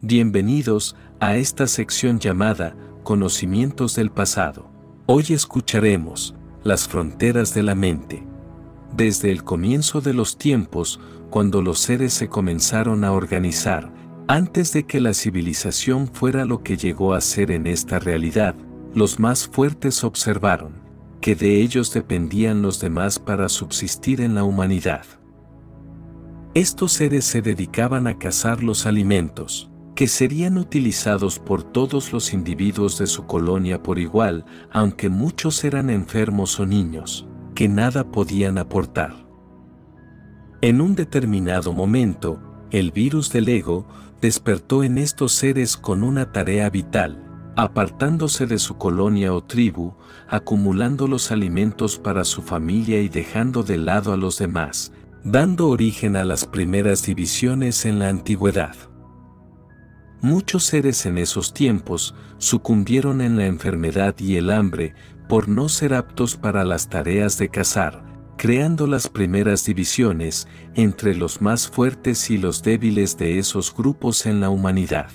Bienvenidos a esta sección llamada Conocimientos del pasado. Hoy escucharemos las fronteras de la mente. Desde el comienzo de los tiempos, cuando los seres se comenzaron a organizar, antes de que la civilización fuera lo que llegó a ser en esta realidad, los más fuertes observaron que de ellos dependían los demás para subsistir en la humanidad. Estos seres se dedicaban a cazar los alimentos, que serían utilizados por todos los individuos de su colonia por igual, aunque muchos eran enfermos o niños, que nada podían aportar. En un determinado momento, el virus del ego despertó en estos seres con una tarea vital, apartándose de su colonia o tribu, acumulando los alimentos para su familia y dejando de lado a los demás, dando origen a las primeras divisiones en la antigüedad. Muchos seres en esos tiempos sucumbieron en la enfermedad y el hambre por no ser aptos para las tareas de cazar, creando las primeras divisiones entre los más fuertes y los débiles de esos grupos en la humanidad.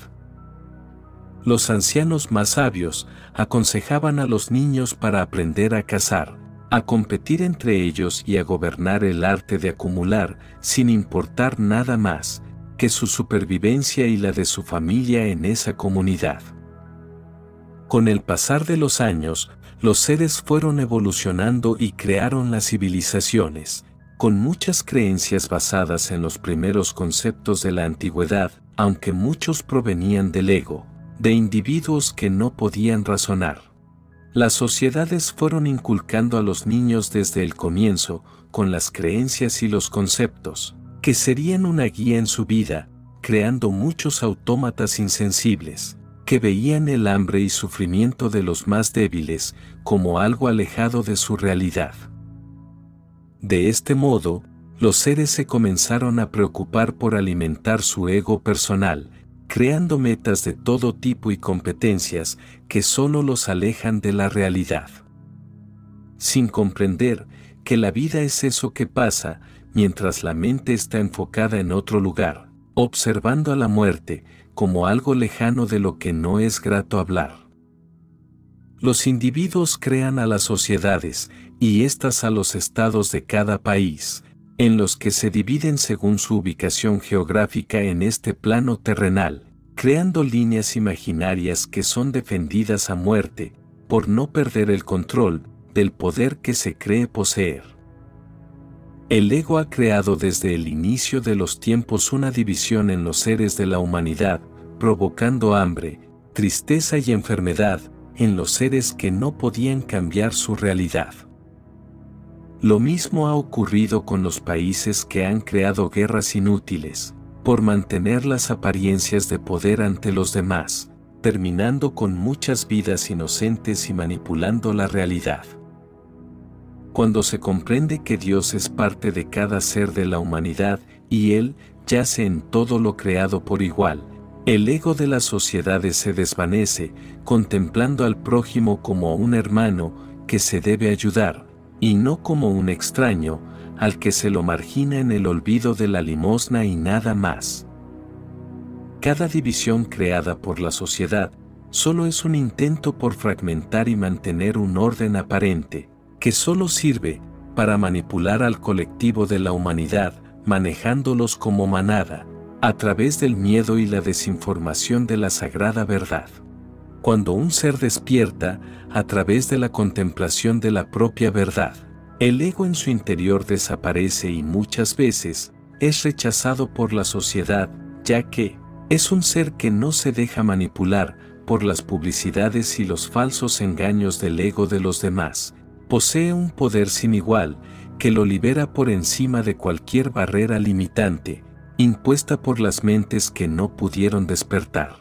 Los ancianos más sabios aconsejaban a los niños para aprender a cazar, a competir entre ellos y a gobernar el arte de acumular sin importar nada más, su supervivencia y la de su familia en esa comunidad. Con el pasar de los años, los seres fueron evolucionando y crearon las civilizaciones, con muchas creencias basadas en los primeros conceptos de la antigüedad, aunque muchos provenían del ego, de individuos que no podían razonar. Las sociedades fueron inculcando a los niños desde el comienzo, con las creencias y los conceptos, que serían una guía en su vida, creando muchos autómatas insensibles, que veían el hambre y sufrimiento de los más débiles como algo alejado de su realidad. De este modo, los seres se comenzaron a preocupar por alimentar su ego personal, creando metas de todo tipo y competencias que solo los alejan de la realidad. Sin comprender que la vida es eso que pasa, mientras la mente está enfocada en otro lugar, observando a la muerte como algo lejano de lo que no es grato hablar. Los individuos crean a las sociedades y éstas a los estados de cada país, en los que se dividen según su ubicación geográfica en este plano terrenal, creando líneas imaginarias que son defendidas a muerte, por no perder el control del poder que se cree poseer. El ego ha creado desde el inicio de los tiempos una división en los seres de la humanidad, provocando hambre, tristeza y enfermedad en los seres que no podían cambiar su realidad. Lo mismo ha ocurrido con los países que han creado guerras inútiles, por mantener las apariencias de poder ante los demás, terminando con muchas vidas inocentes y manipulando la realidad. Cuando se comprende que Dios es parte de cada ser de la humanidad y Él yace en todo lo creado por igual, el ego de las sociedades se desvanece, contemplando al prójimo como un hermano que se debe ayudar, y no como un extraño, al que se lo margina en el olvido de la limosna y nada más. Cada división creada por la sociedad solo es un intento por fragmentar y mantener un orden aparente, que solo sirve para manipular al colectivo de la humanidad, manejándolos como manada, a través del miedo y la desinformación de la sagrada verdad. Cuando un ser despierta, a través de la contemplación de la propia verdad, el ego en su interior desaparece y muchas veces es rechazado por la sociedad, ya que es un ser que no se deja manipular por las publicidades y los falsos engaños del ego de los demás, posee un poder sin igual que lo libera por encima de cualquier barrera limitante, impuesta por las mentes que no pudieron despertar.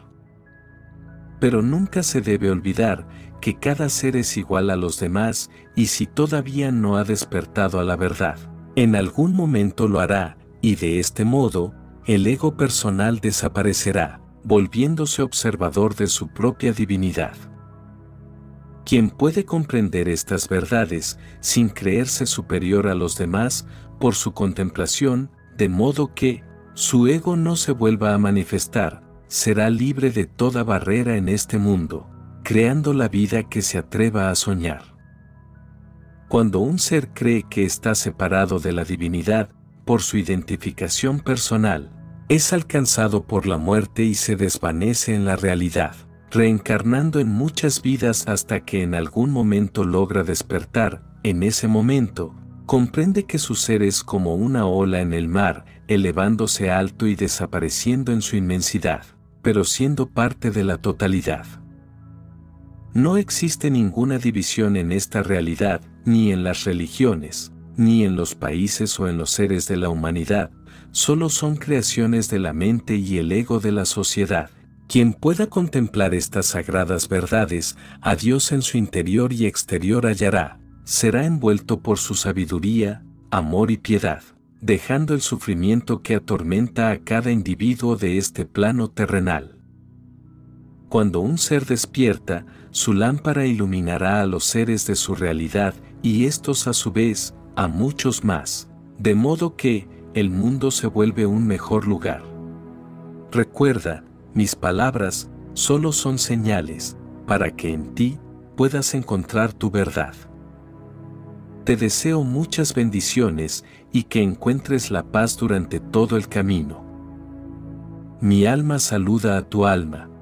Pero nunca se debe olvidar que cada ser es igual a los demás y si todavía no ha despertado a la verdad, en algún momento lo hará, y de este modo, el ego personal desaparecerá, volviéndose observador de su propia divinidad. Quien puede comprender estas verdades sin creerse superior a los demás por su contemplación, de modo que su ego no se vuelva a manifestar, será libre de toda barrera en este mundo, creando la vida que se atreva a soñar. Cuando un ser cree que está separado de la divinidad, por su identificación personal, es alcanzado por la muerte y se desvanece en la realidad, reencarnando en muchas vidas hasta que en algún momento logra despertar, en ese momento, comprende que su ser es como una ola en el mar, elevándose alto y desapareciendo en su inmensidad, pero siendo parte de la totalidad. No existe ninguna división en esta realidad, ni en las religiones, ni en los países o en los seres de la humanidad, solo son creaciones de la mente y el ego de la sociedad. Quien pueda contemplar estas sagradas verdades, a Dios en su interior y exterior hallará, será envuelto por su sabiduría, amor y piedad, dejando el sufrimiento que atormenta a cada individuo de este plano terrenal. Cuando un ser despierta, su lámpara iluminará a los seres de su realidad y estos a su vez, a muchos más, de modo que el mundo se vuelve un mejor lugar. Recuerda, mis palabras solo son señales para que en ti puedas encontrar tu verdad. Te deseo muchas bendiciones y que encuentres la paz durante todo el camino. Mi alma saluda a tu alma